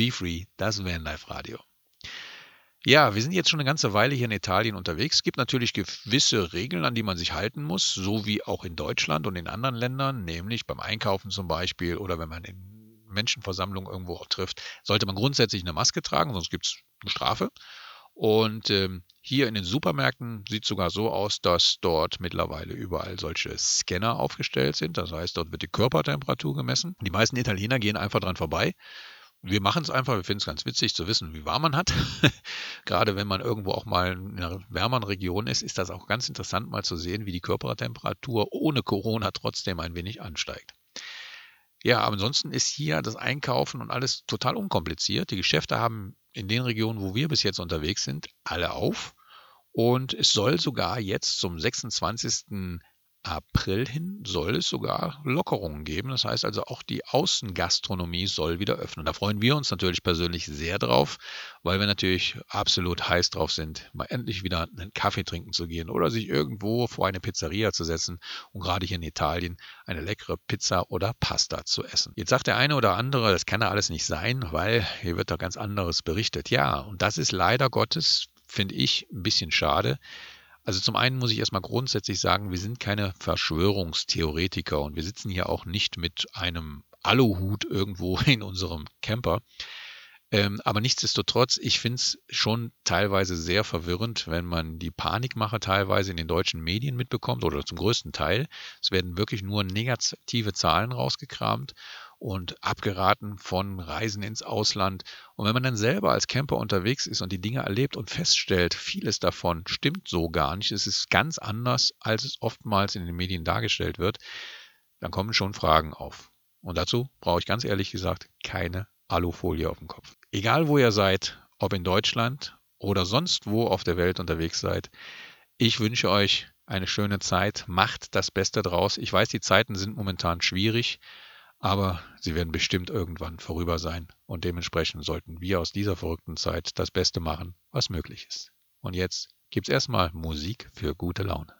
Be Free, das Vanlife Radio. Ja, wir sind jetzt schon eine ganze Weile hier in Italien unterwegs. Es gibt natürlich gewisse Regeln, an die man sich halten muss, so wie auch in Deutschland und in anderen Ländern, nämlich beim Einkaufen zum Beispiel oder wenn man in Menschenversammlungen irgendwo auch trifft, sollte man grundsätzlich eine Maske tragen, sonst gibt es eine Strafe. Und ähm, hier in den Supermärkten sieht es sogar so aus, dass dort mittlerweile überall solche Scanner aufgestellt sind. Das heißt, dort wird die Körpertemperatur gemessen. Die meisten Italiener gehen einfach dran vorbei wir machen es einfach, wir finden es ganz witzig zu wissen, wie warm man hat. Gerade wenn man irgendwo auch mal in einer wärmeren Region ist, ist das auch ganz interessant mal zu sehen, wie die Körpertemperatur ohne Corona trotzdem ein wenig ansteigt. Ja, aber ansonsten ist hier das Einkaufen und alles total unkompliziert. Die Geschäfte haben in den Regionen, wo wir bis jetzt unterwegs sind, alle auf. Und es soll sogar jetzt zum 26. April hin soll es sogar Lockerungen geben. Das heißt also, auch die Außengastronomie soll wieder öffnen. Da freuen wir uns natürlich persönlich sehr drauf, weil wir natürlich absolut heiß drauf sind, mal endlich wieder einen Kaffee trinken zu gehen oder sich irgendwo vor eine Pizzeria zu setzen und gerade hier in Italien eine leckere Pizza oder Pasta zu essen. Jetzt sagt der eine oder andere, das kann ja alles nicht sein, weil hier wird doch ganz anderes berichtet. Ja, und das ist leider Gottes, finde ich, ein bisschen schade. Also zum einen muss ich erstmal grundsätzlich sagen, wir sind keine Verschwörungstheoretiker und wir sitzen hier auch nicht mit einem Aluhut irgendwo in unserem Camper. Ähm, aber nichtsdestotrotz, ich finde es schon teilweise sehr verwirrend, wenn man die Panikmache teilweise in den deutschen Medien mitbekommt oder zum größten Teil. Es werden wirklich nur negative Zahlen rausgekramt und abgeraten von Reisen ins Ausland. Und wenn man dann selber als Camper unterwegs ist und die Dinge erlebt und feststellt, vieles davon stimmt so gar nicht, es ist ganz anders, als es oftmals in den Medien dargestellt wird, dann kommen schon Fragen auf. Und dazu brauche ich ganz ehrlich gesagt keine Alufolie auf dem Kopf. Egal wo ihr seid, ob in Deutschland oder sonst wo auf der Welt unterwegs seid, ich wünsche euch eine schöne Zeit, macht das Beste draus. Ich weiß, die Zeiten sind momentan schwierig, aber sie werden bestimmt irgendwann vorüber sein und dementsprechend sollten wir aus dieser verrückten Zeit das Beste machen, was möglich ist. Und jetzt gibt's erstmal Musik für gute Laune.